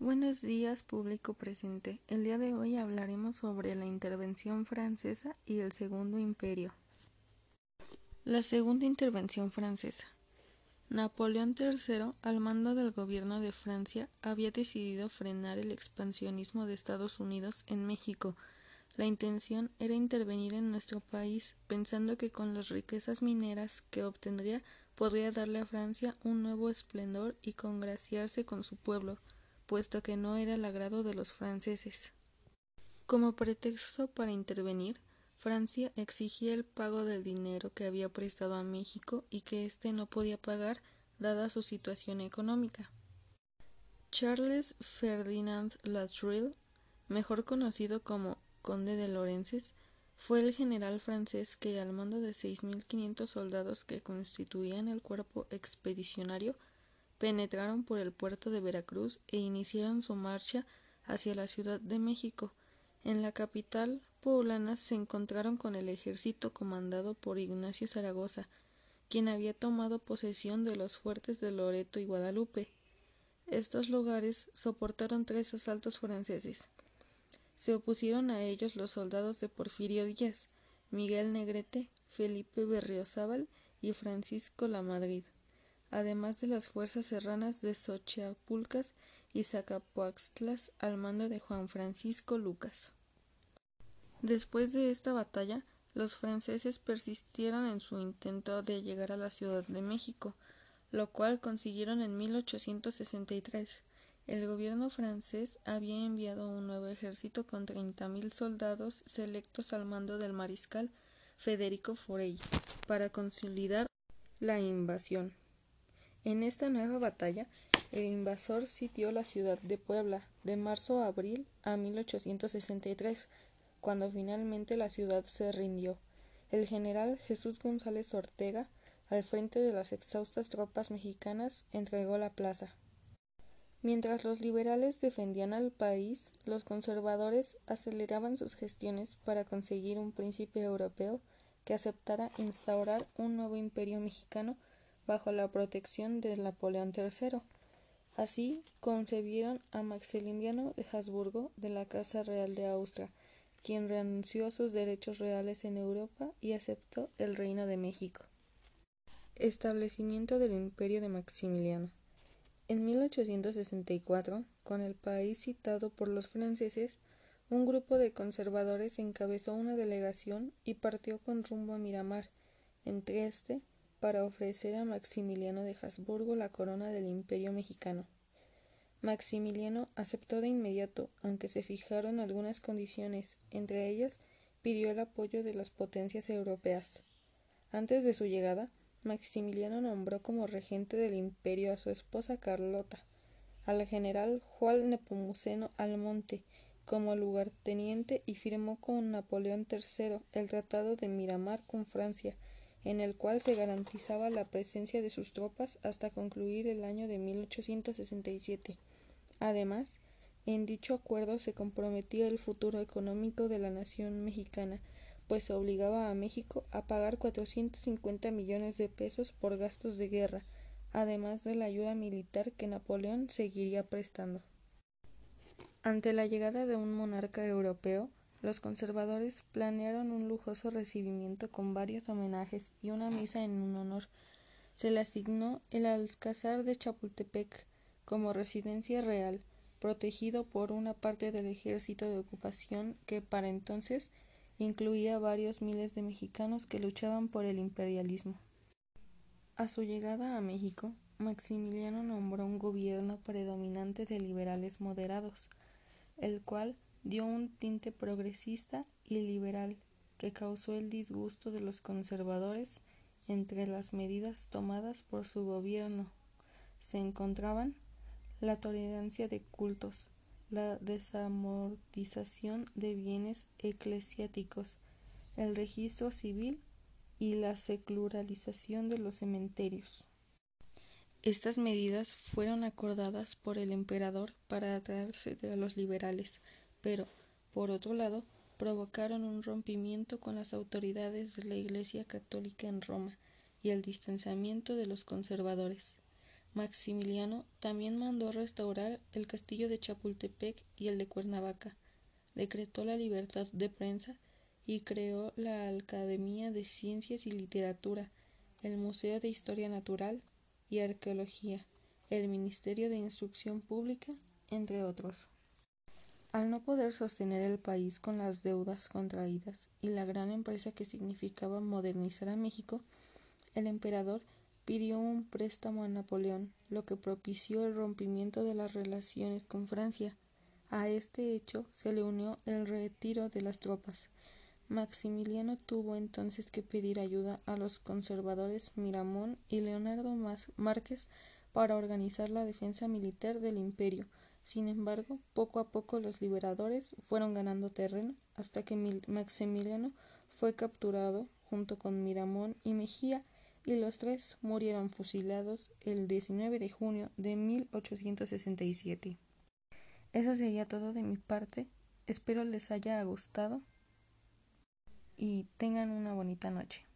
Buenos días, público presente. El día de hoy hablaremos sobre la intervención francesa y el Segundo Imperio. La Segunda Intervención Francesa. Napoleón III, al mando del gobierno de Francia, había decidido frenar el expansionismo de Estados Unidos en México. La intención era intervenir en nuestro país, pensando que con las riquezas mineras que obtendría podría darle a Francia un nuevo esplendor y congraciarse con su pueblo puesto que no era el agrado de los franceses. Como pretexto para intervenir, Francia exigía el pago del dinero que había prestado a México y que éste no podía pagar dada su situación económica. Charles Ferdinand Latreille, mejor conocido como conde de Lorences, fue el general francés que, al mando de 6.500 soldados que constituían el cuerpo expedicionario, penetraron por el puerto de Veracruz e iniciaron su marcha hacia la Ciudad de México. En la capital poblana se encontraron con el ejército comandado por Ignacio Zaragoza, quien había tomado posesión de los fuertes de Loreto y Guadalupe. Estos lugares soportaron tres asaltos franceses. Se opusieron a ellos los soldados de Porfirio Díaz, Miguel Negrete, Felipe Berriozábal y Francisco Lamadrid además de las fuerzas serranas de Xochiapulcas y Zacapoaxtlas al mando de Juan Francisco Lucas. Después de esta batalla, los franceses persistieron en su intento de llegar a la Ciudad de México, lo cual consiguieron en 1863. El gobierno francés había enviado un nuevo ejército con treinta mil soldados selectos al mando del mariscal Federico Forey para consolidar la invasión. En esta nueva batalla, el invasor sitió la ciudad de Puebla de marzo a abril a 1863, cuando finalmente la ciudad se rindió. El general Jesús González Ortega, al frente de las exhaustas tropas mexicanas, entregó la plaza. Mientras los liberales defendían al país, los conservadores aceleraban sus gestiones para conseguir un príncipe europeo que aceptara instaurar un nuevo imperio mexicano bajo la protección de Napoleón III. Así concebieron a Maximiliano de Habsburgo de la Casa Real de Austria, quien renunció a sus derechos reales en Europa y aceptó el Reino de México. Establecimiento del Imperio de Maximiliano. En 1864, con el país citado por los franceses, un grupo de conservadores encabezó una delegación y partió con rumbo a Miramar. Entre este para ofrecer a Maximiliano de Habsburgo la corona del Imperio mexicano. Maximiliano aceptó de inmediato, aunque se fijaron algunas condiciones, entre ellas pidió el apoyo de las potencias europeas. Antes de su llegada, Maximiliano nombró como regente del imperio a su esposa Carlota, al general Juan Nepomuceno Almonte como lugarteniente y firmó con Napoleón III el Tratado de Miramar con Francia, en el cual se garantizaba la presencia de sus tropas hasta concluir el año de 1867. Además, en dicho acuerdo se comprometía el futuro económico de la nación mexicana, pues obligaba a México a pagar 450 millones de pesos por gastos de guerra, además de la ayuda militar que Napoleón seguiría prestando. Ante la llegada de un monarca europeo, los conservadores planearon un lujoso recibimiento con varios homenajes y una misa en un honor. Se le asignó el Alcázar de Chapultepec como residencia real, protegido por una parte del ejército de ocupación que para entonces incluía varios miles de mexicanos que luchaban por el imperialismo. A su llegada a México, Maximiliano nombró un gobierno predominante de liberales moderados, el cual dio un tinte progresista y liberal que causó el disgusto de los conservadores entre las medidas tomadas por su gobierno se encontraban la tolerancia de cultos, la desamortización de bienes eclesiásticos, el registro civil y la secularización de los cementerios. Estas medidas fueron acordadas por el emperador para atraerse a los liberales, pero, por otro lado, provocaron un rompimiento con las autoridades de la Iglesia católica en Roma y el distanciamiento de los conservadores. Maximiliano también mandó restaurar el castillo de Chapultepec y el de Cuernavaca, decretó la libertad de prensa y creó la Academia de Ciencias y Literatura, el Museo de Historia Natural y Arqueología, el Ministerio de Instrucción Pública, entre otros. Al no poder sostener el país con las deudas contraídas y la gran empresa que significaba modernizar a México, el emperador pidió un préstamo a Napoleón, lo que propició el rompimiento de las relaciones con Francia. A este hecho se le unió el retiro de las tropas. Maximiliano tuvo entonces que pedir ayuda a los conservadores Miramón y Leonardo Márquez para organizar la defensa militar del imperio. Sin embargo, poco a poco los liberadores fueron ganando terreno hasta que Maximiliano fue capturado junto con Miramón y Mejía y los tres murieron fusilados el 19 de junio de 1867. Eso sería todo de mi parte. Espero les haya gustado y tengan una bonita noche.